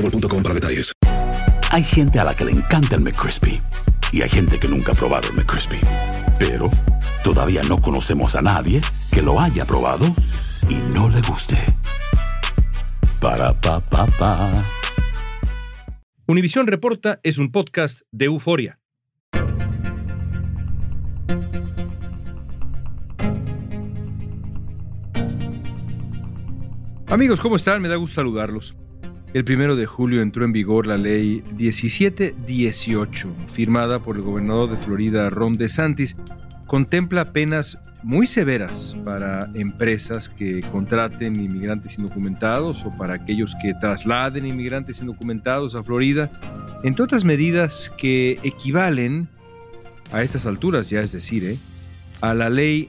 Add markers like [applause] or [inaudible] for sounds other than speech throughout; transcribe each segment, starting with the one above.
boostmobile.com para detalles. Hay gente a la que le encanta el McCrispy y hay gente que nunca ha probado el McCrispy. Pero todavía no conocemos a nadie que lo haya probado y no le guste. Para pa pa pa. Univisión Reporta es un podcast de euforia. Amigos, ¿cómo están? Me da gusto saludarlos. El primero de julio entró en vigor la ley 1718, firmada por el gobernador de Florida, Ron DeSantis. Contempla penas muy severas para empresas que contraten inmigrantes indocumentados o para aquellos que trasladen inmigrantes indocumentados a Florida, entre otras medidas que equivalen a estas alturas, ya es decir, ¿eh? a la ley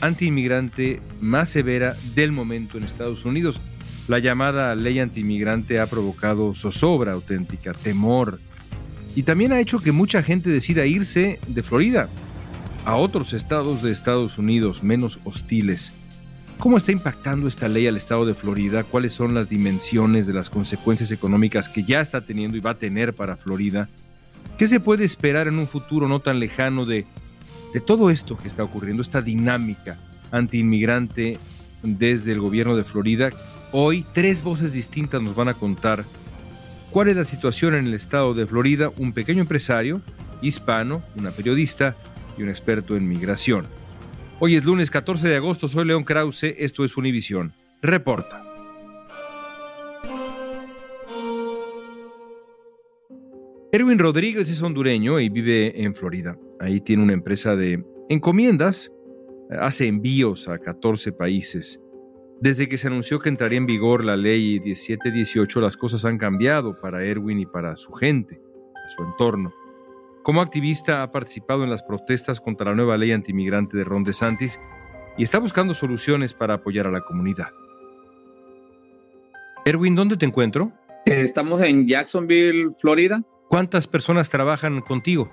antiinmigrante más severa del momento en Estados Unidos. La llamada ley antimigrante ha provocado zozobra auténtica, temor, y también ha hecho que mucha gente decida irse de Florida a otros estados de Estados Unidos menos hostiles. ¿Cómo está impactando esta ley al estado de Florida? ¿Cuáles son las dimensiones de las consecuencias económicas que ya está teniendo y va a tener para Florida? ¿Qué se puede esperar en un futuro no tan lejano de, de todo esto que está ocurriendo, esta dinámica antiinmigrante desde el gobierno de Florida? Hoy tres voces distintas nos van a contar cuál es la situación en el estado de Florida, un pequeño empresario hispano, una periodista y un experto en migración. Hoy es lunes 14 de agosto, soy León Krause, esto es Univisión. Reporta. Erwin Rodríguez es hondureño y vive en Florida. Ahí tiene una empresa de encomiendas, hace envíos a 14 países. Desde que se anunció que entraría en vigor la ley 1718, las cosas han cambiado para Erwin y para su gente, su entorno. Como activista ha participado en las protestas contra la nueva ley antimigrante de Ron DeSantis y está buscando soluciones para apoyar a la comunidad. Erwin, ¿dónde te encuentro? Estamos en Jacksonville, Florida. ¿Cuántas personas trabajan contigo?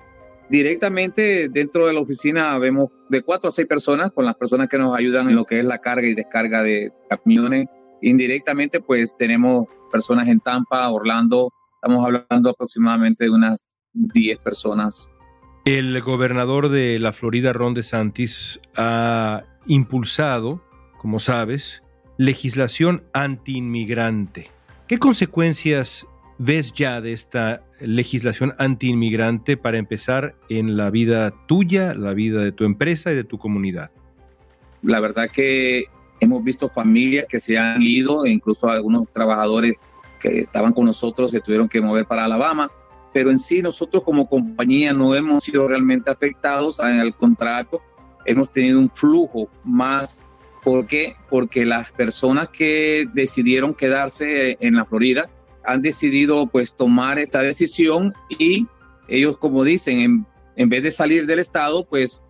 Directamente dentro de la oficina vemos de cuatro a seis personas con las personas que nos ayudan en lo que es la carga y descarga de camiones. Indirectamente, pues tenemos personas en Tampa, Orlando. Estamos hablando aproximadamente de unas 10 personas. El gobernador de la Florida, Ron DeSantis, ha impulsado, como sabes, legislación antiinmigrante. ¿Qué consecuencias ves ya de esta legislación antiinmigrante para empezar en la vida tuya, la vida de tu empresa y de tu comunidad? La verdad que hemos visto familias que se han ido, e incluso algunos trabajadores que estaban con nosotros se tuvieron que mover para Alabama, pero en sí nosotros como compañía no hemos sido realmente afectados, al contrario, hemos tenido un flujo más. ¿Por qué? Porque las personas que decidieron quedarse en la Florida, han decidido pues tomar esta decisión y ellos como dicen, en, en vez de salir del estado, pues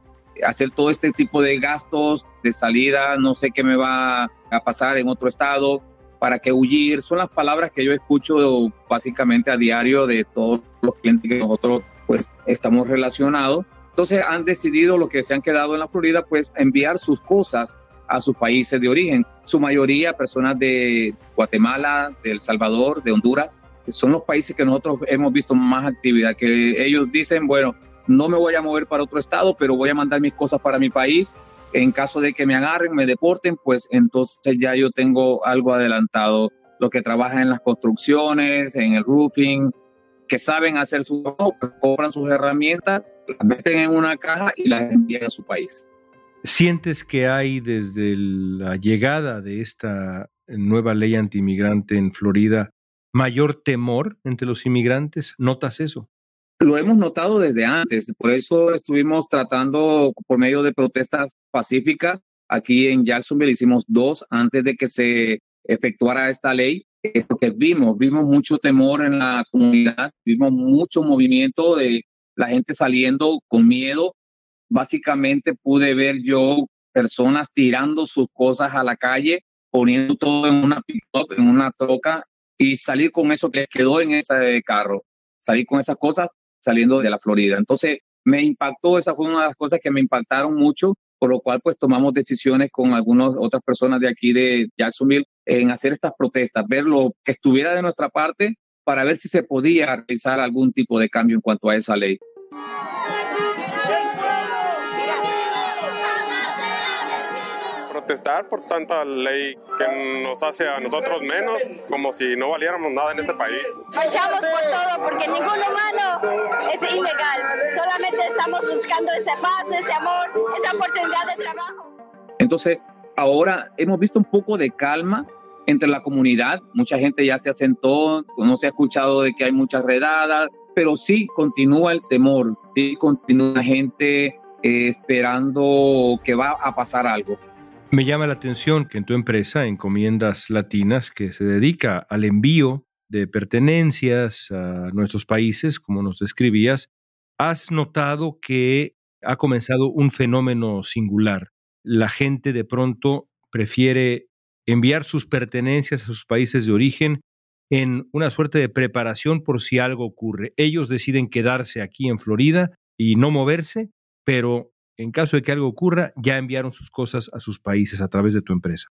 hacer todo este tipo de gastos de salida, no sé qué me va a pasar en otro estado, para qué huir, son las palabras que yo escucho básicamente a diario de todos los clientes que nosotros pues estamos relacionados. Entonces han decidido los que se han quedado en la Florida pues enviar sus cosas a sus países de origen. Su mayoría personas de Guatemala, de El Salvador, de Honduras. Son los países que nosotros hemos visto más actividad, que ellos dicen, bueno, no me voy a mover para otro estado, pero voy a mandar mis cosas para mi país. En caso de que me agarren, me deporten, pues entonces ya yo tengo algo adelantado. Los que trabajan en las construcciones, en el roofing, que saben hacer su trabajo, pues compran sus herramientas, las meten en una caja y las envían a su país. ¿Sientes que hay desde la llegada de esta nueva ley antimigrante en Florida mayor temor entre los inmigrantes? ¿Notas eso? Lo hemos notado desde antes, por eso estuvimos tratando por medio de protestas pacíficas. Aquí en Jacksonville hicimos dos antes de que se efectuara esta ley, eh, porque vimos, vimos mucho temor en la comunidad, vimos mucho movimiento de la gente saliendo con miedo. Básicamente pude ver yo personas tirando sus cosas a la calle, poniendo todo en una pick-up, en una troca y salir con eso que quedó en ese carro, salir con esas cosas saliendo de la Florida. Entonces, me impactó, esa fue una de las cosas que me impactaron mucho, por lo cual pues tomamos decisiones con algunas otras personas de aquí de Jacksonville en hacer estas protestas, ver lo que estuviera de nuestra parte para ver si se podía realizar algún tipo de cambio en cuanto a esa ley. Protestar por tanta ley que nos hace a nosotros menos, como si no valiéramos nada en este país. Marchamos por todo porque ningún humano es ilegal. Solamente estamos buscando ese paz, ese amor, esa oportunidad de trabajo. Entonces, ahora hemos visto un poco de calma entre la comunidad. Mucha gente ya se asentó, no se ha escuchado de que hay muchas redadas, pero sí continúa el temor, sí continúa la gente eh, esperando que va a pasar algo. Me llama la atención que en tu empresa, Encomiendas Latinas, que se dedica al envío de pertenencias a nuestros países, como nos describías, has notado que ha comenzado un fenómeno singular. La gente de pronto prefiere enviar sus pertenencias a sus países de origen en una suerte de preparación por si algo ocurre. Ellos deciden quedarse aquí en Florida y no moverse, pero en caso de que algo ocurra, ya enviaron sus cosas a sus países a través de tu empresa.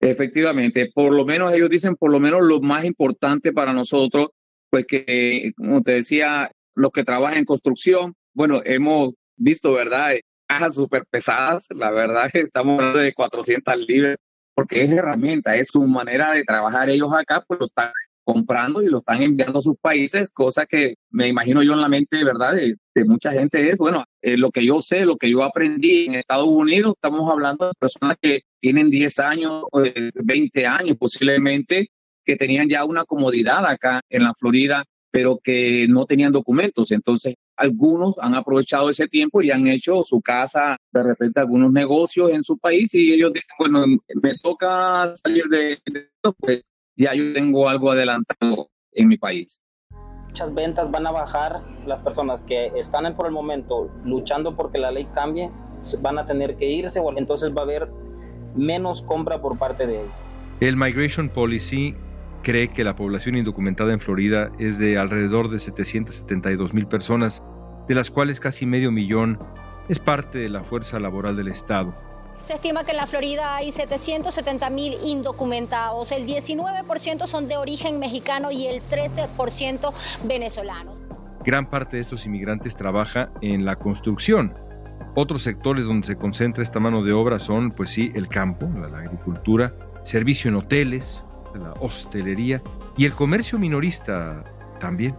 Efectivamente, por lo menos ellos dicen, por lo menos lo más importante para nosotros, pues que, como te decía, los que trabajan en construcción, bueno, hemos visto, ¿verdad? Cajas súper pesadas, la verdad que estamos hablando de 400 libras, porque es herramienta, es su manera de trabajar ellos acá, pues lo están comprando y lo están enviando a sus países, cosa que me imagino yo en la mente, ¿verdad? De, mucha gente es, bueno, eh, lo que yo sé, lo que yo aprendí en Estados Unidos, estamos hablando de personas que tienen 10 años, 20 eh, años posiblemente, que tenían ya una comodidad acá en la Florida, pero que no tenían documentos. Entonces, algunos han aprovechado ese tiempo y han hecho su casa, de repente algunos negocios en su país y ellos dicen, bueno, me toca salir de esto, pues ya yo tengo algo adelantado en mi país. Muchas ventas van a bajar, las personas que están por el momento luchando porque la ley cambie van a tener que irse, o entonces va a haber menos compra por parte de ellos. El Migration Policy cree que la población indocumentada en Florida es de alrededor de 772 mil personas, de las cuales casi medio millón es parte de la fuerza laboral del Estado. Se estima que en la Florida hay 770 mil indocumentados, el 19% son de origen mexicano y el 13% venezolanos. Gran parte de estos inmigrantes trabaja en la construcción. Otros sectores donde se concentra esta mano de obra son, pues sí, el campo, la, agricultura, servicio en hoteles, la hostelería y el comercio minorista también.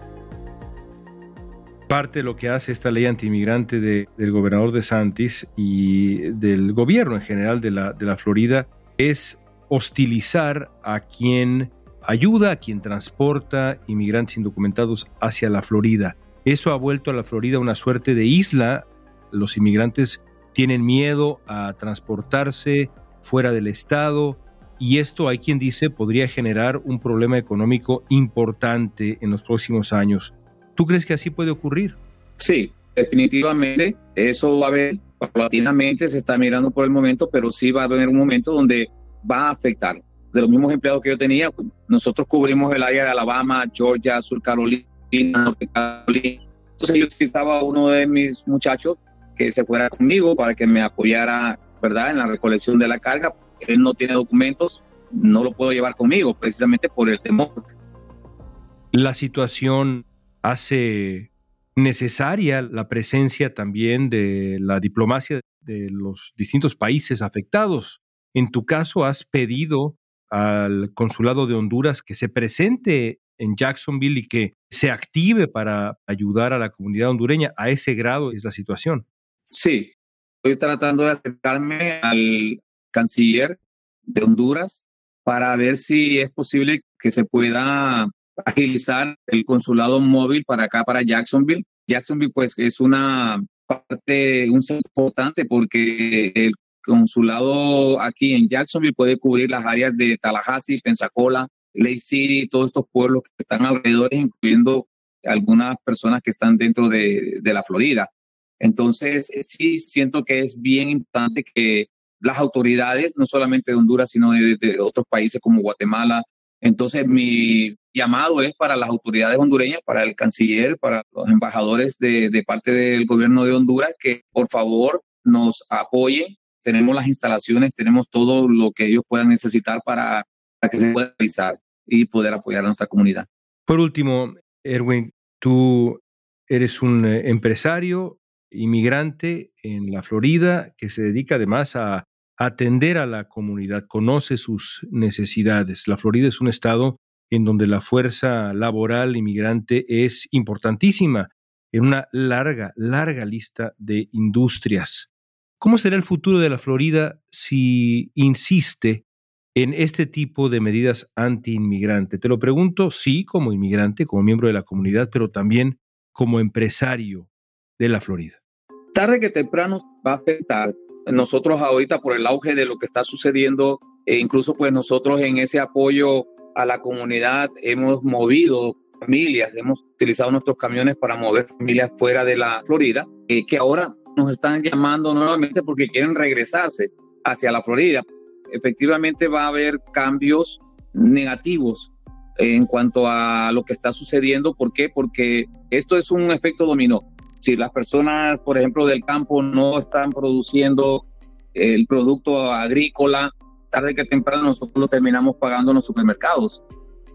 Parte de lo que hace esta ley antimigrante de, del gobernador de Santis y del gobierno en general de la, de la Florida es hostilizar a quien ayuda, a quien transporta inmigrantes indocumentados hacia la Florida. Eso ha vuelto a la Florida una suerte de isla. Los inmigrantes tienen miedo a transportarse fuera del estado y esto hay quien dice podría generar un problema económico importante en los próximos años. ¿Tú crees que así puede ocurrir? Sí, definitivamente. Eso va a haber, paulatinamente se está mirando por el momento, pero sí va a haber un momento donde va a afectar. De los mismos empleados que yo tenía, nosotros cubrimos el área de Alabama, Georgia, Sur Carolina, Norte Carolina. Entonces yo necesitaba uno de mis muchachos que se fuera conmigo para que me apoyara, ¿verdad?, en la recolección de la carga. Él no tiene documentos, no lo puedo llevar conmigo, precisamente por el temor. La situación hace necesaria la presencia también de la diplomacia de los distintos países afectados. En tu caso, has pedido al Consulado de Honduras que se presente en Jacksonville y que se active para ayudar a la comunidad hondureña. A ese grado es la situación. Sí, estoy tratando de acercarme al canciller de Honduras para ver si es posible que se pueda agilizar el consulado móvil para acá, para Jacksonville. Jacksonville, pues, es una parte, un centro importante porque el consulado aquí en Jacksonville puede cubrir las áreas de Tallahassee, Pensacola, Lake City, todos estos pueblos que están alrededor, incluyendo algunas personas que están dentro de, de la Florida. Entonces, sí siento que es bien importante que las autoridades, no solamente de Honduras, sino de, de, otros países como Guatemala. Entonces, mi llamado es para las autoridades hondureñas, para el canciller, para los embajadores de, parte del gobierno de Honduras, que por favor nos apoyen. Tenemos las instalaciones, tenemos todo lo que ellos puedan necesitar para, para que se pueda realizar y poder apoyar a nuestra comunidad. Por último, Erwin, tú eres un eh, empresario inmigrante en la Florida que se dedica además a atender a la comunidad, conoce sus necesidades. La Florida es un estado en donde la fuerza laboral inmigrante es importantísima en una larga, larga lista de industrias. ¿Cómo será el futuro de la Florida si insiste en este tipo de medidas anti-inmigrante? Te lo pregunto, sí, como inmigrante, como miembro de la comunidad, pero también como empresario de la Florida. Tarde que temprano va a afectar. Nosotros ahorita por el auge de lo que está sucediendo, e incluso pues nosotros en ese apoyo a la comunidad hemos movido familias, hemos utilizado nuestros camiones para mover familias fuera de la Florida, eh, que ahora nos están llamando nuevamente porque quieren regresarse hacia la Florida. Efectivamente va a haber cambios negativos en cuanto a lo que está sucediendo. ¿Por qué? Porque esto es un efecto dominó. Si las personas, por ejemplo, del campo no están produciendo el producto agrícola, tarde que temprano nosotros lo terminamos pagando en los supermercados.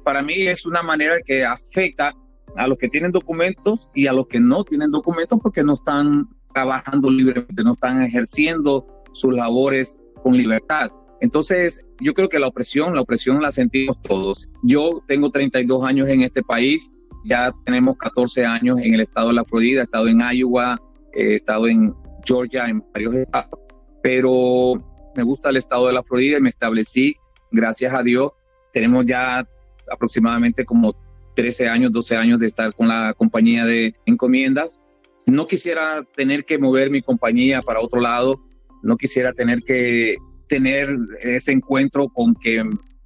Para mí es una manera que afecta a los que tienen documentos y a los que no tienen documentos porque no están trabajando libremente, no están ejerciendo sus labores con libertad. Entonces, yo creo que la opresión, la opresión la sentimos todos. Yo tengo 32 años en este país, ya tenemos 14 años en el estado de la Florida, he estado en Iowa, he estado en Georgia, en varios estados, pero me gusta el estado de la Florida y me establecí, gracias a Dios, tenemos ya aproximadamente como 13 años, 12 años de estar con la compañía de encomiendas. No quisiera tener que mover mi compañía para otro lado, no quisiera tener que tener ese encuentro con que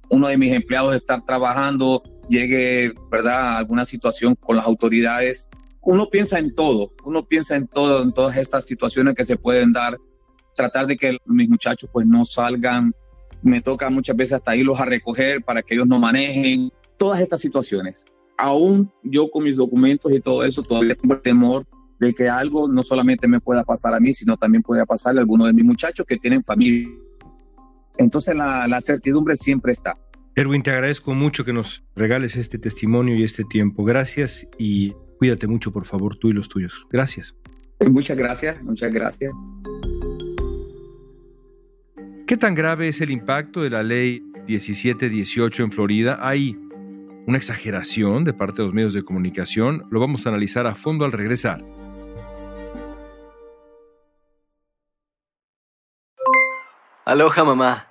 uno de mis empleados estar trabajando llegue, ¿verdad?, alguna situación con las autoridades. Uno piensa en todo, uno piensa en todo, en todas estas situaciones que se pueden dar, tratar de que mis muchachos pues no salgan, me toca muchas veces hasta irlos a recoger para que ellos no manejen, todas estas situaciones. Aún yo con mis documentos y todo eso, todavía tengo el temor de que algo no solamente me pueda pasar a mí, sino también pueda pasarle a alguno de mis muchachos que tienen familia. Entonces la, la certidumbre siempre está. Erwin, te agradezco mucho que nos regales este testimonio y este tiempo. Gracias y cuídate mucho, por favor, tú y los tuyos. Gracias. Muchas gracias, muchas gracias. ¿Qué tan grave es el impacto de la ley 1718 en Florida? ¿Hay una exageración de parte de los medios de comunicación? Lo vamos a analizar a fondo al regresar. Aloha mamá,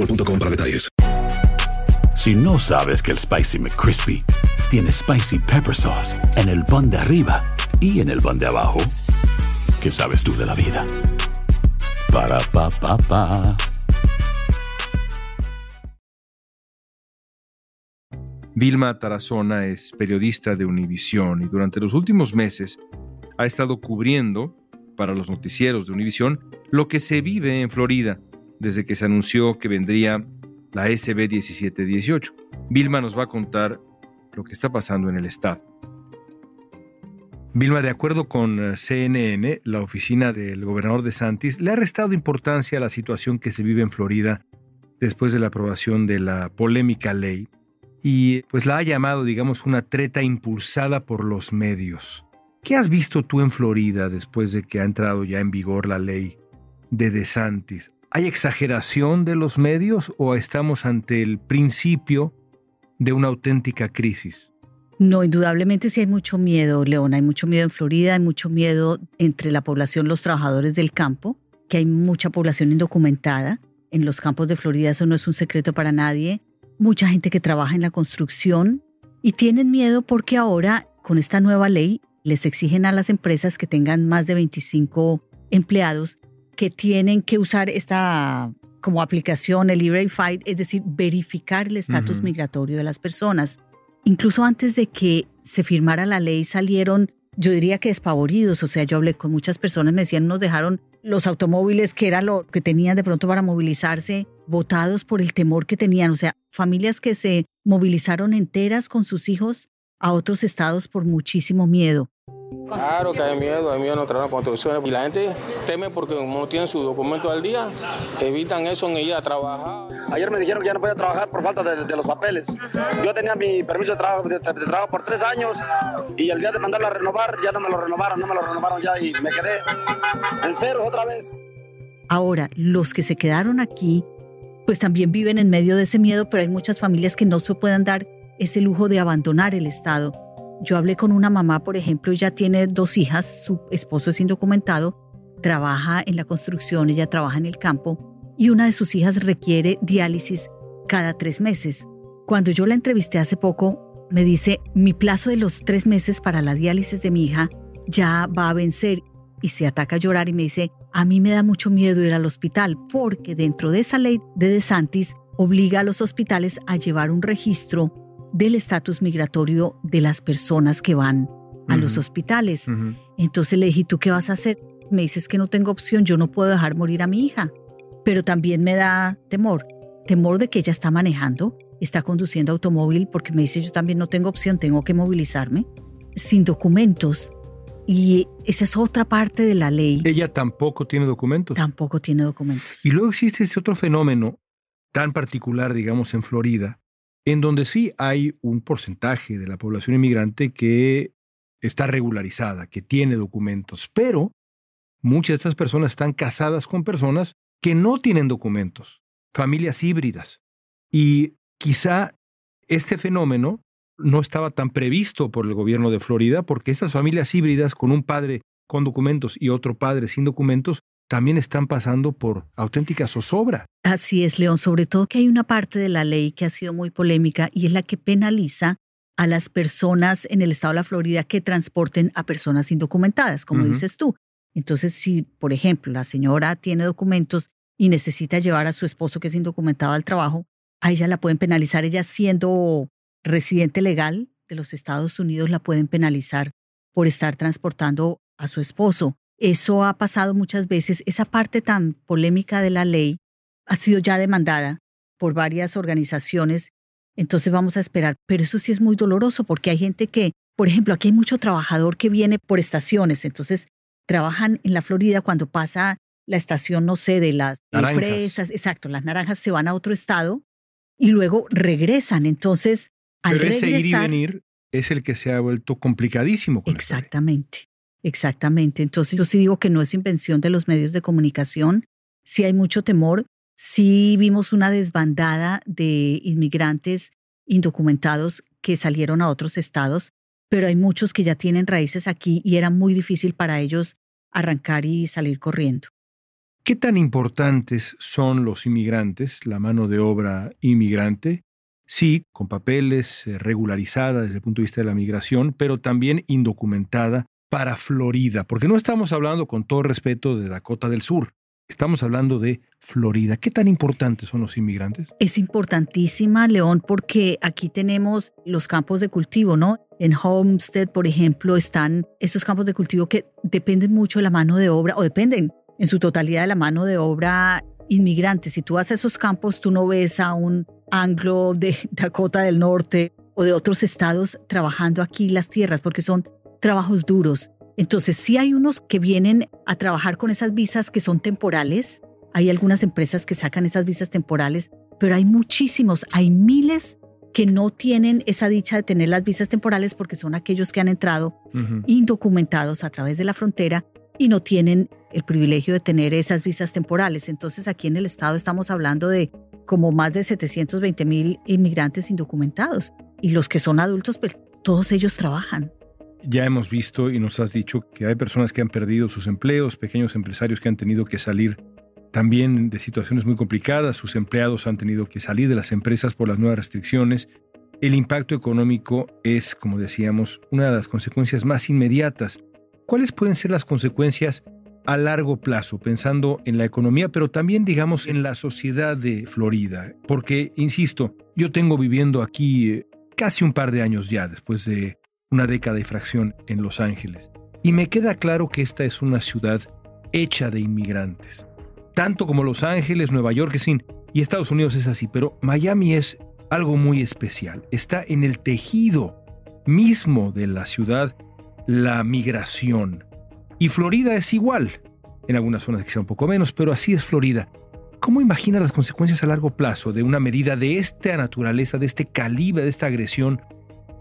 boostmobile.com para detalles. Si no sabes que el Spicy McCrispy tiene Spicy Pepper Sauce en el pan de arriba y en el pan de abajo, ¿qué sabes tú de la vida? Para, pa, pa, pa. Vilma Tarazona es periodista de Univisión y durante los últimos meses ha estado cubriendo para los noticieros de Univisión lo que se vive en Florida desde que se anunció que vendría la SB 1718. Vilma nos va a contar lo que está pasando en el estado. Vilma, de acuerdo con eh, CNN, la oficina del gobernador de Santis le ha restado importancia a la situación que se vive en Florida después de la aprobación de la polémica ley y pues la ha llamado, digamos, una treta impulsada por los medios. ¿Qué has visto tú en Florida después de que ha entrado ya en vigor la ley de DeSantis? ¿Hay exageración de los medios o estamos ante el principio de una auténtica crisis? No, indudablemente sí hay mucho miedo, León. Hay mucho miedo en Florida, hay mucho miedo entre la población, los trabajadores del campo, que hay mucha población indocumentada. En los campos de Florida eso no es un secreto para nadie mucha gente que trabaja en la construcción y tienen miedo porque ahora con esta nueva ley les exigen a las empresas que tengan más de 25 empleados que tienen que usar esta como aplicación, el E-Verify, es decir, verificar el estatus migratorio de las personas. Incluso antes de que se firmara la ley salieron, yo diría que despavoridos, o sea, yo hablé con muchas personas, me decían, nos dejaron los automóviles, que era lo que tenían de pronto para movilizarse, votados por el temor que tenían. O sea, familias que se movilizaron enteras con sus hijos a otros estados por muchísimo miedo. Claro que hay miedo, hay miedo en nuestras construcciones. Y la gente teme porque como no tienen su documento al día, evitan eso en ir a trabajar. Ayer me dijeron que ya no podía trabajar por falta de, los papeles. Yo tenía mi permiso de trabajo, de, trabajo por tres años y el día de mandarlo a renovar ya no me lo renovaron, no me lo renovaron ya y me quedé en cero otra vez. Ahora, los que se quedaron aquí, pues también viven en medio de ese miedo, pero hay muchas familias que no se puedan dar ese lujo de abandonar el Estado yo hablé con una mamá, por ejemplo, ella tiene dos hijas, su esposo es indocumentado, trabaja en la construcción, ella trabaja en el campo y una de sus hijas requiere diálisis cada tres meses. Cuando yo la entrevisté hace poco, me dice, mi plazo de los tres meses para la diálisis de mi hija ya va a vencer y se ataca a llorar y me dice, a mí me da mucho miedo ir al hospital porque dentro de esa ley de DeSantis obliga a los hospitales a llevar un registro del estatus migratorio de las personas que van a los hospitales. Entonces le dije, ¿tú qué vas a hacer? Me dices que no tengo opción, yo no puedo dejar morir a mi hija. Pero también me da temor, temor de que ella está manejando, está conduciendo automóvil, porque me dice, yo también no tengo opción, tengo que movilizarme, sin documentos. Y esa es otra parte de la ley. Ella tampoco tiene documentos. Tampoco tiene documentos. Y luego existe ese otro fenómeno tan particular, digamos, en Florida, en donde sí hay un porcentaje de la población inmigrante que está regularizada, que tiene documentos, pero muchas de estas personas están casadas con personas que no tienen documentos, familias híbridas. Y quizá este fenómeno no estaba tan previsto por el gobierno de Florida porque esas familias híbridas con un padre con documentos y otro padre sin documentos también están pasando por auténtica zozobra. Así es, León, sobre todo que hay una parte de la ley que ha sido muy polémica y es la que penaliza a las personas en el estado de la Florida que transporten a personas indocumentadas, como dices tú. Entonces, si, por ejemplo, la señora tiene documentos y necesita llevar a su esposo que es indocumentado al trabajo, a ella la pueden penalizar, ella siendo residente legal de los Estados Unidos, la pueden penalizar por estar transportando a su esposo. Eso ha pasado muchas veces. Esa parte tan polémica de la ley ha sido ya demandada por varias organizaciones. Entonces vamos a esperar. Pero eso sí es muy doloroso porque hay gente que, por ejemplo, aquí hay mucho trabajador que viene por estaciones. Entonces trabajan en la Florida cuando pasa la estación, no sé, de las fresas. Exacto, las naranjas se van a otro estado y luego regresan. Entonces, al Pero ese ir y venir es el que se ha vuelto complicadísimo. exactamente. Exactamente. Entonces yo sí digo que no es invención de los medios de comunicación. Sí hay mucho temor. Sí vimos una desbandada de inmigrantes indocumentados que salieron a otros estados, pero hay muchos que ya tienen raíces aquí y era muy difícil para ellos arrancar y salir corriendo. ¿Qué tan importantes son los inmigrantes, la mano de obra inmigrante? Sí, con papeles, eh, regularizada desde el punto de vista de la migración, pero también indocumentada para Florida, porque no estamos hablando con todo respeto de Dakota del Sur, Estamos hablando de Florida. ¿Qué tan importantes son los inmigrantes? Es importantísima, León, porque aquí tenemos los campos de cultivo, ¿no? En Homestead, por ejemplo, están esos campos de cultivo que dependen mucho de la mano de obra, o dependen en su totalidad de la mano de obra inmigrante. Si tú vas a esos campos, tú no ves a un anglo de [laughs] Dakota del Norte o de otros estados trabajando aquí las tierras, porque son trabajos duros. Entonces, sí hay unos que vienen a trabajar con esas visas que son temporales. Hay algunas empresas que sacan esas visas temporales, pero hay muchísimos, hay miles que no tienen esa dicha de tener las visas temporales porque son aquellos que han entrado indocumentados a través de la frontera y no tienen el privilegio de tener esas visas temporales. Entonces aquí en el estado estamos hablando de como más de 720 mil inmigrantes indocumentados y los que son adultos, pues todos ellos trabajan. Ya hemos visto y nos has dicho que hay personas que han perdido sus empleos, pequeños empresarios que han tenido que salir también de situaciones muy complicadas, sus empleados han tenido que salir de las empresas por las nuevas restricciones. El impacto económico es, como decíamos, una de las consecuencias más inmediatas. ¿Cuáles pueden ser las consecuencias a largo plazo, pensando en la economía, pero también, digamos, en la sociedad de Florida? Porque, insisto, yo tengo viviendo aquí eh, casi un par de años ya, después de una década y fracción en Los Ángeles, y me queda claro que esta es una ciudad hecha de inmigrantes tanto como Los Ángeles, Nueva York, fin, y Estados Unidos es así, pero Miami es algo muy especial. Está en el tejido mismo de la ciudad la migración. Y Florida es igual. En algunas zonas quizá un poco menos, pero así es Florida. ¿Cómo imagina las consecuencias a largo plazo de una medida de esta naturaleza, de este calibre, de esta agresión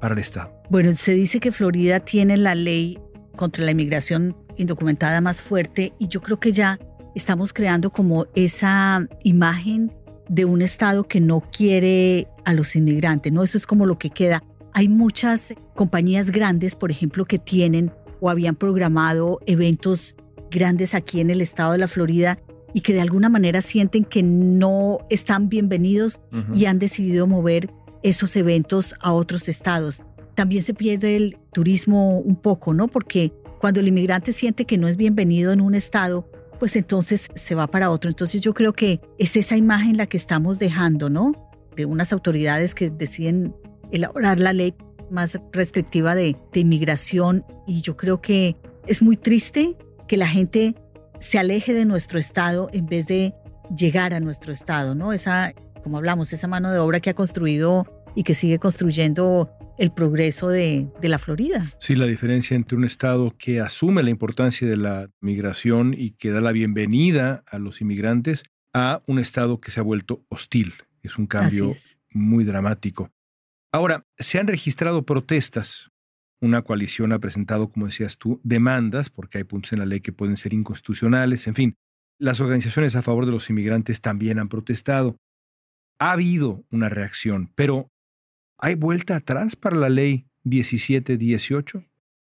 para el Estado? Bueno, se dice que Florida tiene la ley contra la inmigración indocumentada más fuerte y yo creo que ya estamos creando como esa imagen de un Estado que no quiere a los inmigrantes, ¿no? Eso es como lo que queda. Hay muchas compañías grandes, por ejemplo, que tienen o habían programado eventos grandes aquí en el estado de la Florida y que de alguna manera sienten que no están bienvenidos y han decidido mover esos eventos a otros estados. También se pierde el turismo un poco, ¿no? Porque cuando el inmigrante siente que no es bienvenido en un estado, pues entonces se va para otro. Entonces yo creo que es esa imagen la que estamos dejando, ¿no? De unas autoridades que deciden elaborar la ley más restrictiva de, inmigración y yo creo que es muy triste que la gente se aleje de nuestro estado en vez de llegar a nuestro estado, ¿no? Esa, como hablamos, esa mano de obra que ha construido y que sigue construyendo el progreso de, la Florida. Sí, la diferencia entre un Estado que asume la importancia de la migración y que da la bienvenida a los inmigrantes a un Estado que se ha vuelto hostil. Es un cambio muy dramático. Ahora, se han registrado protestas. Una coalición ha presentado, como decías tú, demandas, porque hay puntos en la ley que pueden ser inconstitucionales. En fin, las organizaciones a favor de los inmigrantes también han protestado. Ha habido una reacción, pero ¿Hay vuelta atrás para la ley 1718?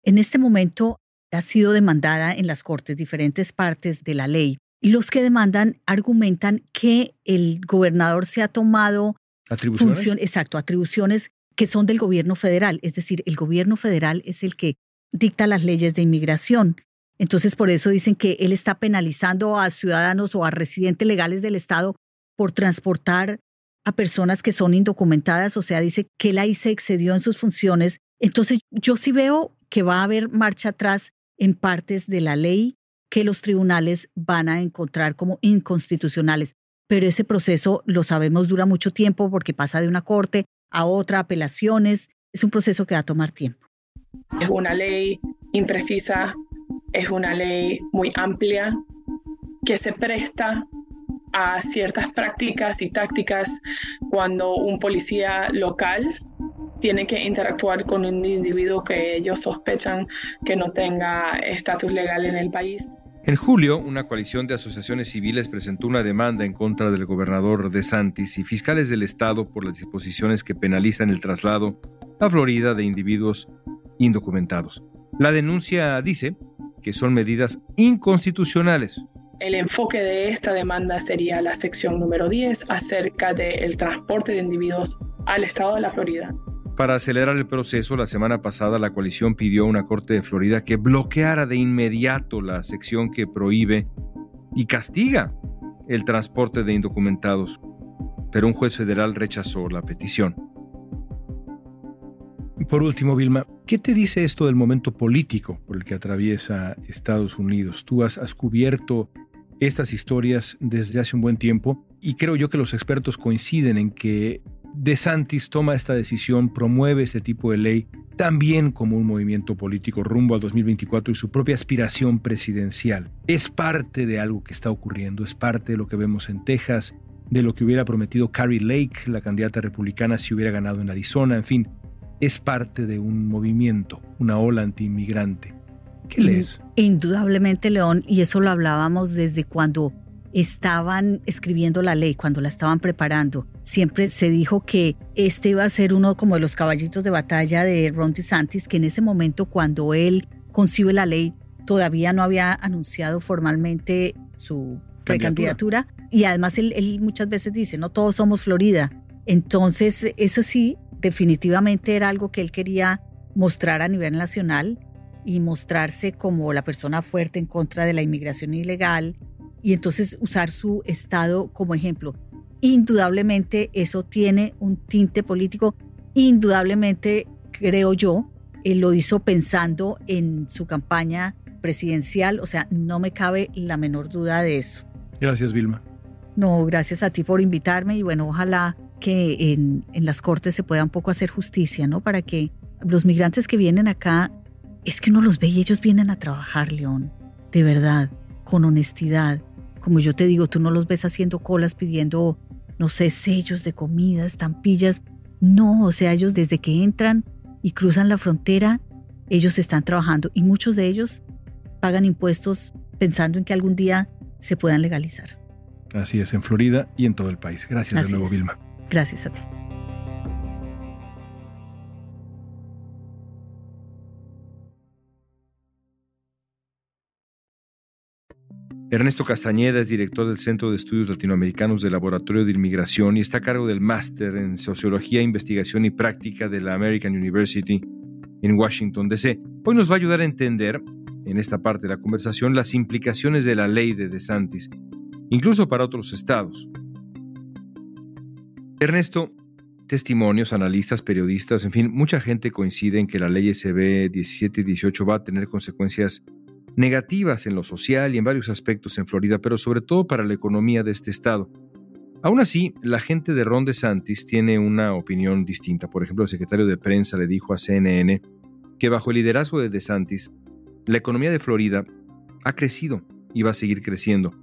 En este momento ha sido demandada en las Cortes diferentes partes de la ley. Y los que demandan argumentan que el gobernador se ha tomado ¿Atribuciones? exacto, atribuciones que son del gobierno federal. Es decir, el gobierno federal es el que dicta las leyes de inmigración. Entonces, por eso dicen que él está penalizando a ciudadanos o a residentes legales del Estado por transportar a personas que son indocumentadas, o sea, dice que la se excedió en sus funciones. Entonces, yo sí veo que va a haber marcha atrás en partes de la ley que los tribunales van a encontrar como inconstitucionales. Pero ese proceso, lo sabemos, dura mucho tiempo porque pasa de una corte a otra, apelaciones. Es un proceso que va a tomar tiempo. Es una ley imprecisa, es una ley muy amplia que se presta a ciertas prácticas y tácticas cuando un policía local tiene que interactuar con un individuo que ellos sospechan que no tenga estatus legal en el país. En julio, una coalición de asociaciones civiles presentó una demanda en contra del gobernador de Santis y fiscales del estado por las disposiciones que penalizan el traslado a Florida de individuos indocumentados. La denuncia dice que son medidas inconstitucionales el enfoque de esta demanda sería la sección número 10 acerca del transporte de individuos al estado de la Florida. Para acelerar el proceso, la semana pasada la coalición pidió a una corte de Florida que bloqueara de inmediato la sección que prohíbe y castiga el transporte de indocumentados, pero un juez federal rechazó la petición. Por último, Vilma, ¿qué te dice esto del momento político por el que atraviesa Estados Unidos? Tú has, has cubierto estas historias desde hace un buen tiempo y creo yo que los expertos coinciden en que DeSantis toma esta decisión, promueve este tipo de ley también como un movimiento político rumbo al 2024 y su propia aspiración presidencial. Es parte de algo que está ocurriendo, es parte de lo que vemos en Texas, de lo que hubiera prometido Carrie Lake, la candidata republicana, si hubiera ganado en Arizona, en fin, es parte de un movimiento, una ola antiinmigrante. ¿Qué lees? Indudablemente, León, y eso lo hablábamos desde cuando estaban escribiendo la ley, cuando la estaban preparando, siempre se dijo que este iba a ser uno como de los caballitos de batalla de Ron DeSantis, que en ese momento cuando él concibe la ley todavía no había anunciado formalmente su precandidatura y además él, él muchas veces dice, no todos somos Florida. Entonces, eso sí, definitivamente era algo que él quería mostrar a nivel nacional y mostrarse como la persona fuerte en contra de la inmigración ilegal y entonces usar su estado como ejemplo. Indudablemente eso tiene un tinte político, indudablemente creo yo, él lo hizo pensando en su campaña presidencial, o sea, no me cabe la menor duda de eso. Gracias, Vilma. No, gracias a ti por invitarme y bueno, ojalá que en, en las cortes se pueda un poco hacer justicia, ¿no? Para que los migrantes que vienen acá, es que uno los ve y ellos vienen a trabajar, León, de verdad, con honestidad como yo te digo, tú no los ves haciendo colas pidiendo, no sé, sellos de comida, estampillas. No, o sea, ellos desde que entran y cruzan la frontera, ellos están trabajando y muchos de ellos pagan impuestos pensando en que algún día se puedan legalizar. Así es, en Florida y en todo el país. Gracias de nuevo, Vilma. Gracias a ti. Ernesto Castañeda es director del Centro de Estudios Latinoamericanos del Laboratorio de Inmigración y está a cargo del máster en Sociología, Investigación y Práctica de la American University en Washington, D.C. Hoy nos va a ayudar a entender, en esta parte de la conversación, las implicaciones de la ley de DeSantis, incluso para otros estados. Ernesto, testimonios, analistas, periodistas, en fin, mucha gente coincide en que la ley SB 1718 va a tener consecuencias negativas en lo social y en varios aspectos en Florida, pero sobre todo para la economía de este estado. Aún así, la gente de Ron DeSantis tiene una opinión distinta. Por ejemplo, el secretario de prensa le dijo a CNN que bajo el liderazgo de DeSantis, la economía de Florida ha crecido y va a seguir creciendo.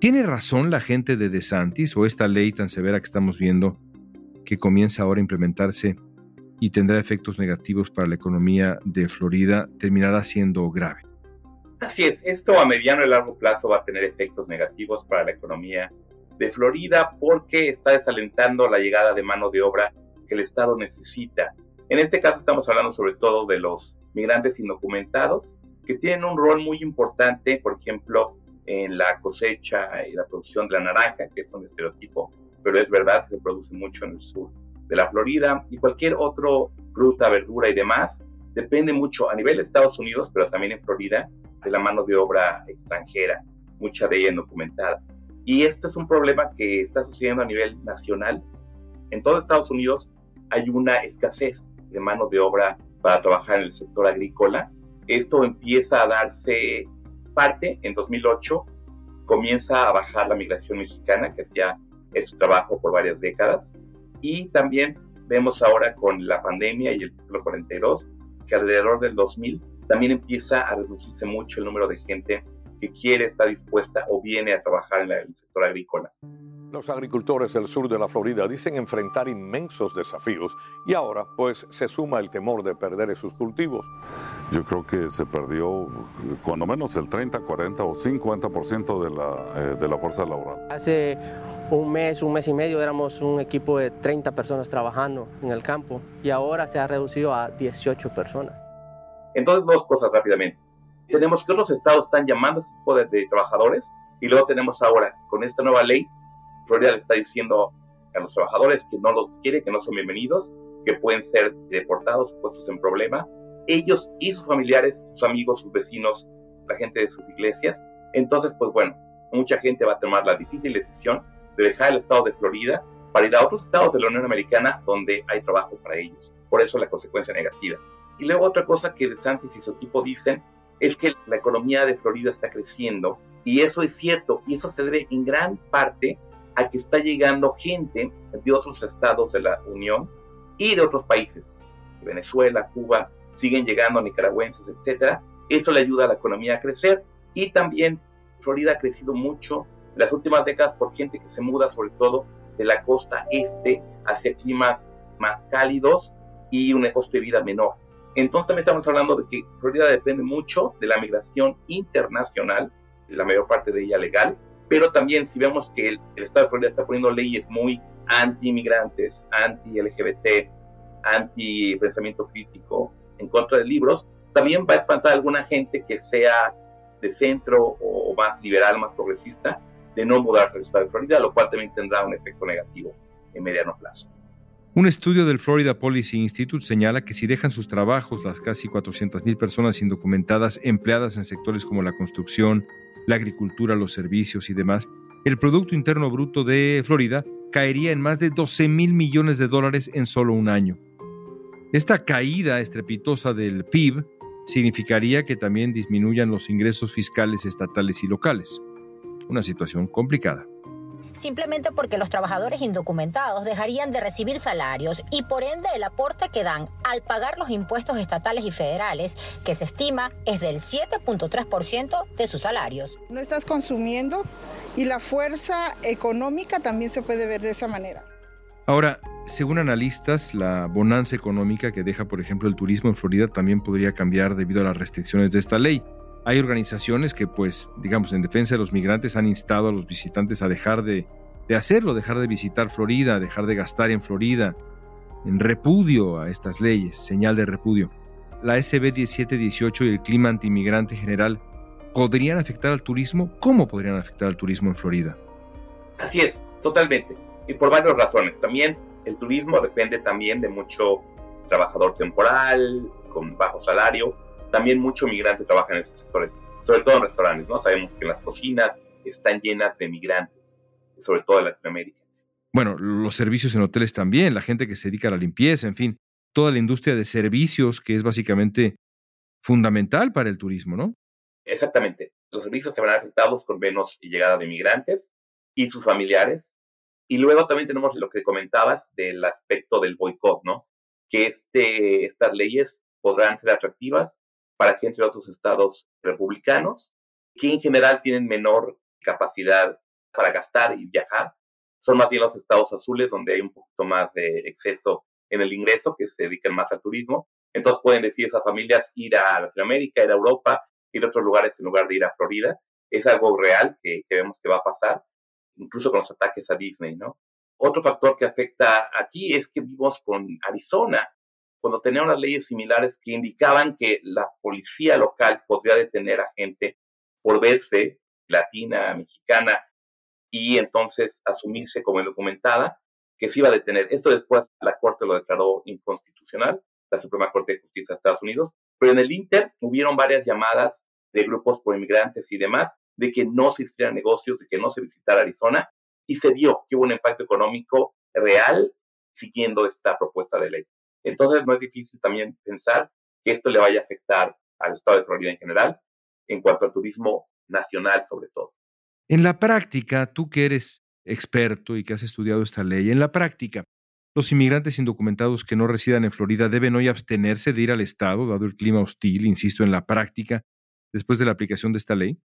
¿Tiene razón la gente de DeSantis o esta ley tan severa que estamos viendo que comienza ahora a implementarse y tendrá efectos negativos para la economía de Florida terminará siendo grave? Así es, esto a mediano y largo plazo va a tener efectos negativos para la economía de Florida porque está desalentando la llegada de mano de obra que el Estado necesita. En este caso estamos hablando sobre todo de los migrantes indocumentados que tienen un rol muy importante, por ejemplo, en la cosecha y la producción de la naranja, que es un estereotipo, pero es verdad que se produce mucho en el sur de la Florida y cualquier otro fruta, verdura y demás depende mucho a nivel de Estados Unidos, pero también en Florida, de la mano de obra extranjera, mucha de ella indocumentada. Y esto es un problema que está sucediendo a nivel nacional. En todo Estados Unidos hay una escasez de mano de obra para trabajar en el sector agrícola. Esto empieza a darse parte en 2008, comienza a bajar la migración mexicana que hacía este trabajo por varias décadas y también vemos ahora con la pandemia y el título 42 que alrededor del 2000 también empieza a reducirse mucho el número de gente que quiere, está dispuesta o viene a trabajar en el sector agrícola. Los agricultores del sur de la Florida dicen enfrentar inmensos desafíos y ahora pues se suma el temor de perder sus cultivos. Yo creo que se perdió cuando menos el 30, 40 o 50% de la, eh, de la fuerza laboral. Hace un mes, un mes y medio éramos un equipo de 30 personas trabajando en el campo y ahora se ha reducido a 18 personas. Entonces, dos cosas rápidamente. Tenemos que otros estados están llamando a ese tipo de, trabajadores y luego tenemos ahora, con esta nueva ley, Florida le está diciendo a los trabajadores que no los quiere, que no son bienvenidos, que pueden ser deportados, puestos en problema, ellos y sus familiares, sus amigos, sus vecinos, la gente de sus iglesias. Entonces, pues bueno, mucha gente va a tomar la difícil decisión de dejar el estado de Florida para ir a otros estados de la Unión Americana donde hay trabajo para ellos. Por eso la consecuencia negativa. Y luego otra cosa que DeSantis y su equipo dicen es que la economía de Florida está creciendo y eso es cierto y eso se debe en gran parte a que está llegando gente de otros estados de la Unión y de otros países, Venezuela, Cuba, siguen llegando nicaragüenses, etcétera. Eso le ayuda a la economía a crecer y también Florida ha crecido mucho las últimas décadas por gente que se muda sobre todo de la costa este hacia climas más cálidos y un costo de vida menor. Entonces también estamos hablando de que Florida depende mucho de la migración internacional, la mayor parte de ella legal, pero también si vemos que el, estado de Florida está poniendo leyes muy anti-inmigrantes, anti-LGBT, anti-pensamiento crítico, en contra de libros, también va a espantar a alguna gente que sea de centro o más liberal, más progresista, de no mudarse al estado de Florida, lo cual también tendrá un efecto negativo en mediano plazo. Un estudio del Florida Policy Institute señala que si dejan sus trabajos las casi 400.000 personas indocumentadas empleadas en sectores como la construcción, la agricultura, los servicios y demás, el Producto Interno Bruto de Florida caería en más de 12 mil millones de dólares en solo un año. Esta caída estrepitosa del PIB significaría que también disminuyan los ingresos fiscales estatales y locales. Una situación complicada simplemente porque los trabajadores indocumentados dejarían de recibir salarios y por ende el aporte que dan al pagar los impuestos estatales y federales, que se estima es del 7.3% de sus salarios. No estás consumiendo y la fuerza económica también se puede ver de esa manera. Ahora, según analistas, la bonanza económica que deja, por ejemplo, el turismo en Florida también podría cambiar debido a las restricciones de esta ley. Hay organizaciones que, pues, digamos, en defensa de los migrantes han instado a los visitantes a dejar de, hacerlo, dejar de visitar Florida, dejar de gastar en Florida, en repudio a estas leyes, señal de repudio. La SB 1718 y el clima antimigrante general podrían afectar al turismo. ¿Cómo podrían afectar al turismo en Florida? Así es, totalmente. Y por varias razones. También el turismo depende también de mucho trabajador temporal, con bajo salario, también mucho migrante trabaja en esos sectores, sobre todo en restaurantes, ¿no? Sabemos que las cocinas están llenas de migrantes, sobre todo en Latinoamérica. Bueno, los servicios en hoteles también, la gente que se dedica a la limpieza, en fin, toda la industria de servicios que es básicamente fundamental para el turismo, ¿no? Exactamente. Los servicios se verán afectados con menos llegada de migrantes y sus familiares. Y luego también tenemos lo que comentabas del aspecto del boicot, ¿no? Que este, estas leyes podrán ser atractivas para gente de otros estados republicanos, que en general tienen menor capacidad para gastar y viajar. Son más bien los estados azules donde hay un poquito más de exceso en el ingreso, que se dedican más al turismo. Entonces pueden decir esas familias ir a Latinoamérica, ir a Europa, ir a otros lugares en lugar de ir a Florida. Es algo real que, que vemos que va a pasar, incluso con los ataques a Disney, ¿no? Otro factor que afecta aquí es que vivimos con Arizona, cuando tenían unas leyes similares que indicaban que la policía local podría detener a gente por verse latina, mexicana, y entonces asumirse como indocumentada, que se iba a detener. Esto después la Corte lo declaró inconstitucional, la Suprema Corte de Justicia de Estados Unidos, pero en el Inter hubieron varias llamadas de grupos pro inmigrantes y demás de que no se hicieran negocios, de que no se visitara Arizona, y se vio que hubo un impacto económico real siguiendo esta propuesta de ley. Entonces no es difícil también pensar que esto le vaya a afectar al estado de Florida en general, en cuanto al turismo nacional sobre todo. En la práctica, tú que eres experto y que has estudiado esta ley, en la práctica, los inmigrantes indocumentados que no residan en Florida deben hoy abstenerse de ir al estado, dado el clima hostil, insisto, en la práctica, después de la aplicación de esta ley.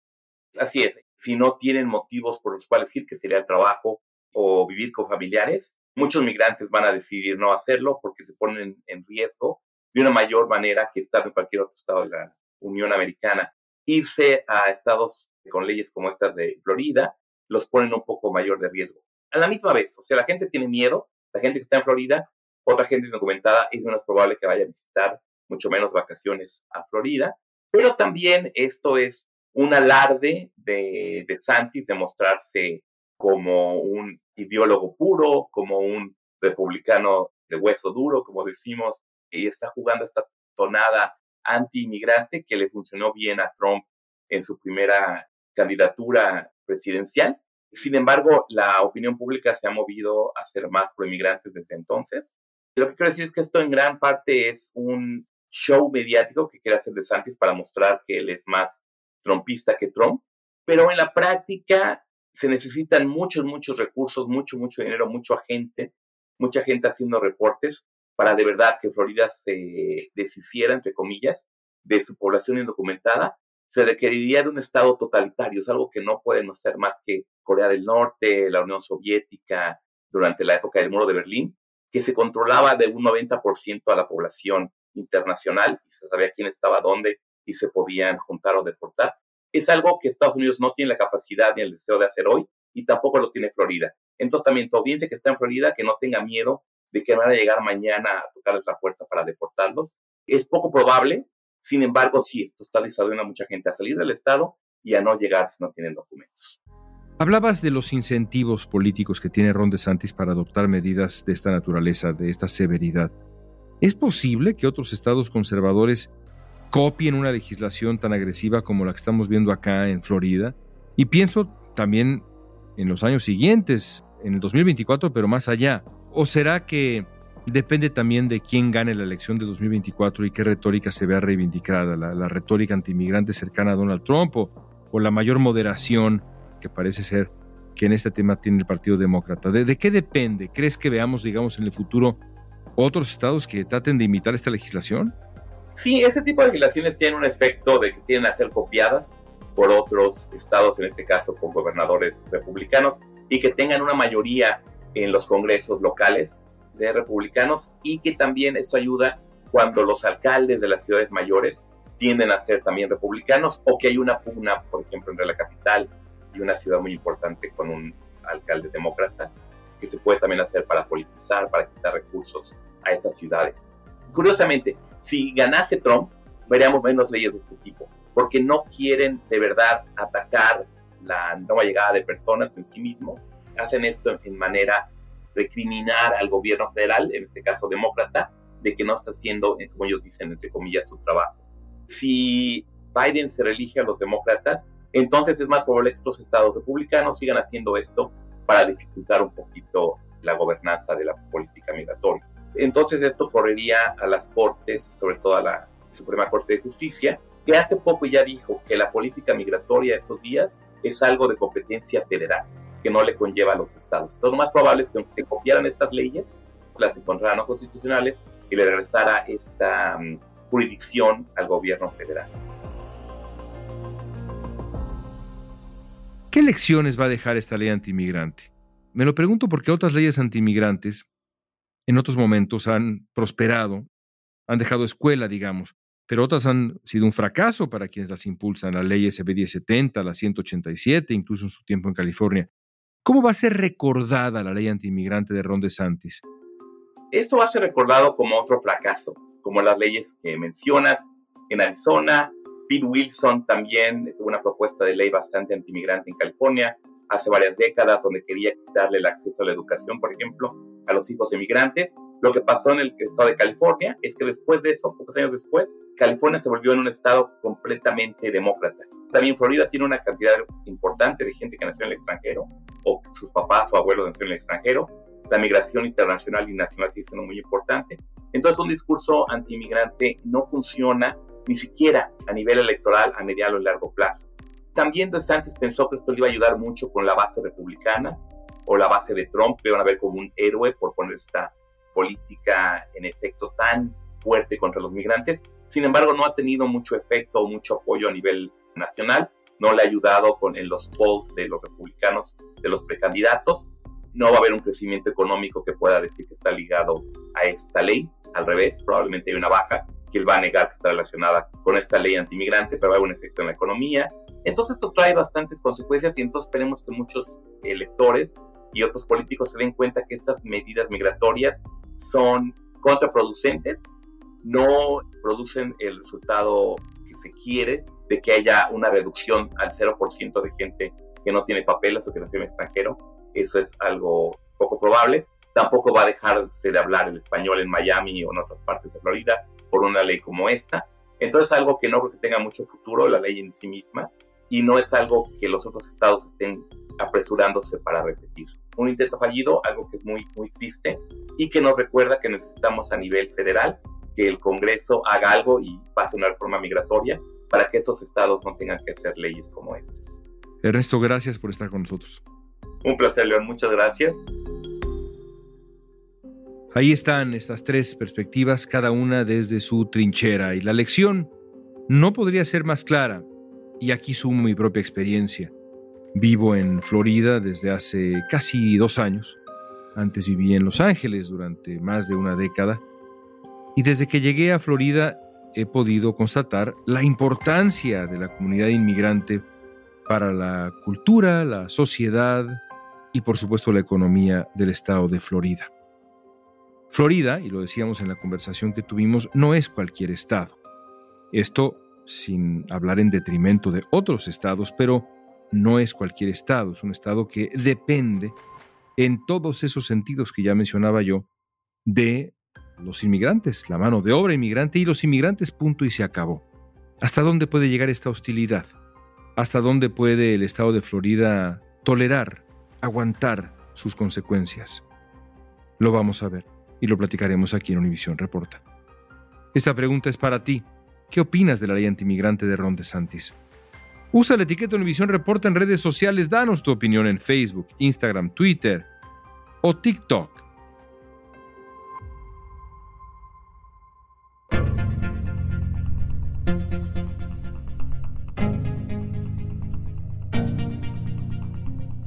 Así es, si no tienen motivos por los cuales ir, que sería el trabajo o vivir con familiares, Muchos migrantes van a decidir no hacerlo porque se ponen en riesgo de una mayor manera que estar en cualquier otro estado de la Unión Americana. Irse a estados con leyes como estas de Florida los ponen un poco mayor de riesgo. A la misma vez, o sea, la gente tiene miedo, la gente que está en Florida, otra gente indocumentada es menos probable que vaya a visitar mucho menos vacaciones a Florida, pero también esto es un alarde de, de Santis de mostrarse como un ideólogo puro, como un republicano de hueso duro, como decimos, y está jugando esta tonada anti-inmigrante que le funcionó bien a Trump en su primera candidatura presidencial. Sin embargo, la opinión pública se ha movido a ser más pro-inmigrantes desde entonces. Lo que quiero decir es que esto en gran parte es un show mediático que quiere hacer de Santis para mostrar que él es más trompista que Trump, pero en la práctica se necesitan muchos, muchos recursos, mucho, mucho dinero, mucha gente, mucha gente haciendo reportes para de verdad que Florida se deshiciera, entre comillas, de su población indocumentada, se requeriría de un Estado totalitario, es algo que no pueden ser más que Corea del Norte, la Unión Soviética, durante la época del muro de Berlín, que se controlaba de un 90% a la población internacional y se sabía quién estaba dónde y se podían juntar o deportar. Es algo que Estados Unidos no tiene la capacidad ni el deseo de hacer hoy y tampoco lo tiene Florida. Entonces también tu audiencia que está en Florida, que no tenga miedo de que van a llegar mañana a tocarles la puerta para deportarlos. Es poco probable, sin embargo, sí, esto está desafiando a mucha gente a salir del Estado y a no llegar si no tienen documentos. Hablabas de los incentivos políticos que tiene Ron DeSantis para adoptar medidas de esta naturaleza, de esta severidad. ¿Es posible que otros estados conservadores copien una legislación tan agresiva como la que estamos viendo acá en Florida? Y pienso también en los años siguientes, en el 2024, pero más allá. ¿O será que depende también de quién gane la elección de 2024 y qué retórica se vea reivindicada? La, retórica antimigrante cercana a Donald Trump o, la mayor moderación que parece ser que en este tema tiene el Partido Demócrata. ¿De, ¿De qué depende? ¿Crees que veamos, digamos, en el futuro otros estados que traten de imitar esta legislación? Sí, ese tipo de legislaciones tienen un efecto de que tienen a ser copiadas por otros estados, en este caso con gobernadores republicanos, y que tengan una mayoría en los congresos locales de republicanos y que también esto ayuda cuando los alcaldes de las ciudades mayores tienden a ser también republicanos o que hay una pugna, por ejemplo, entre la capital y una ciudad muy importante con un alcalde demócrata, que se puede también hacer para politizar, para quitar recursos a esas ciudades. Curiosamente, si ganase Trump, veríamos menos leyes de este tipo, porque no quieren de verdad atacar la nueva llegada de personas en sí mismo, hacen esto en manera de criminar al gobierno federal, en este caso demócrata, de que no está haciendo, eh, como ellos dicen, entre comillas, su trabajo. Si Biden se reelige a los demócratas, entonces es más probable que estos estados republicanos sigan haciendo esto para dificultar un poquito la gobernanza de la política migratoria. Entonces esto correría a las cortes, sobre todo a la Suprema Corte de Justicia, que hace poco ya dijo que la política migratoria estos días es algo de competencia federal, que no le conlleva a los estados. Entonces lo más probable es que aunque se copiaran estas leyes, las encontraran no constitucionales y le regresara esta um, jurisdicción al gobierno federal. ¿Qué lecciones va a dejar esta ley antimigrante? Me lo pregunto porque otras leyes antimigrantes en otros momentos han prosperado, han dejado escuela, digamos, pero otras han sido un fracaso para quienes las impulsan, la ley SB 1070, la 187, incluso en su tiempo en California. ¿Cómo va a ser recordada la ley antimigrante de Ron DeSantis? Esto va a ser recordado como otro fracaso, como las leyes que mencionas en Arizona. Pete Wilson también tuvo una propuesta de ley bastante antimigrante en California hace varias décadas, donde quería quitarle el acceso a la educación, por ejemplo, a los hijos de migrantes. Lo que pasó en el estado de California es que después de eso, pocos años después, California se volvió en un estado completamente demócrata. También Florida tiene una cantidad importante de gente que nació en el extranjero, o sus papás o abuelos nacieron en el extranjero. La migración internacional y nacional sigue siendo muy importante. Entonces, un discurso antimigrante no funciona ni siquiera a nivel electoral a mediano y largo plazo. También DeSantis pensó que esto le iba a ayudar mucho con la base republicana o la base de Trump, que iban a ver como un héroe por poner esta política en efecto tan fuerte contra los migrantes. Sin embargo, no ha tenido mucho efecto o mucho apoyo a nivel nacional. No le ha ayudado con, en los polls de los republicanos, de los precandidatos. No va a haber un crecimiento económico que pueda decir que está ligado a esta ley. Al revés, probablemente hay una baja que él va a negar que está relacionada con esta ley antimigrante, pero va a haber un efecto en la economía. Entonces esto trae bastantes consecuencias y entonces esperemos que muchos electores y otros políticos se den cuenta que estas medidas migratorias son contraproducentes, no producen el resultado que se quiere de que haya una reducción al 0% de gente que no tiene papeles o que nació en extranjero. Eso es algo poco probable. Tampoco va a dejarse de hablar el español en Miami o en otras partes de Florida por una ley como esta. Entonces, algo que no creo que tenga mucho futuro, la ley en sí misma, y no es algo que los otros estados estén apresurándose para repetir. Un intento fallido, algo que es muy, muy triste y que nos recuerda que necesitamos a nivel federal que el Congreso haga algo y pase una reforma migratoria para que esos estados no tengan que hacer leyes como estas. Ernesto, gracias por estar con nosotros. Un placer, León. Muchas gracias. Ahí están estas tres perspectivas, cada una desde su trinchera, y la lección no podría ser más clara. Y aquí sumo mi propia experiencia. Vivo en Florida desde hace casi dos años. Antes viví en Los Ángeles durante más de una década. Y desde que llegué a Florida he podido constatar la importancia de la comunidad inmigrante para la cultura, la sociedad y por supuesto la economía del estado de Florida. Florida, y lo decíamos en la conversación que tuvimos, no es cualquier estado. Esto sin hablar en detrimento de otros estados, pero no es cualquier estado, es un estado que depende en todos esos sentidos que ya mencionaba yo de los inmigrantes, la mano de obra inmigrante y los inmigrantes, punto y se acabó. ¿Hasta dónde puede llegar esta hostilidad? ¿Hasta dónde puede el estado de Florida tolerar, aguantar sus consecuencias? Lo vamos a ver y lo platicaremos aquí en Univisión Reporta. Esta pregunta es para ti. ¿Qué opinas de la ley antimigrante de Ron DeSantis? Usa la etiqueta Univisión Reporta en redes sociales, danos tu opinión en Facebook, Instagram, Twitter o TikTok.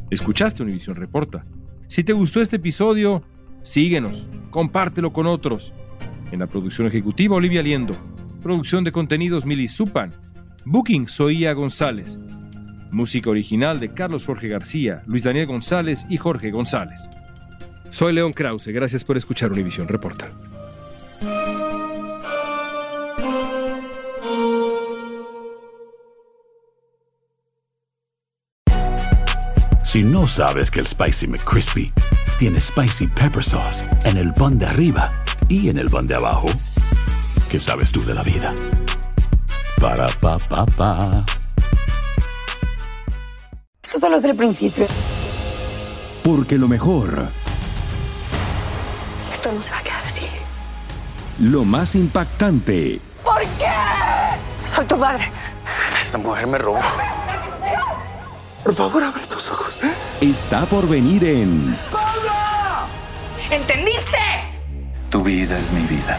Escuchaste Univisión Reporta. Si te gustó este episodio, síguenos, compártelo con otros. En la producción ejecutiva, Olivia Liendo. Producción de contenidos, Mili Supan. Booking, Soía González. Música original de Carlos Jorge García, Luis Daniel González y Jorge González. Soy León Krause, gracias por escuchar Univisión Reporta. Si no sabes que el Spicy McCrispy tiene Spicy Pepper Sauce en el pan de arriba y en el pan de abajo, ¿qué sabes tú de la vida? Para, pa, pa, pa. Esto solo es el principio. Porque lo mejor, Esto no se va a quedar así. lo más impactante, ¿Por qué? Soy tu madre. Esta mujer me robó. Por favor, abre tus ojos. Está por venir en ¿Entendiste? Tu vida es mi vida.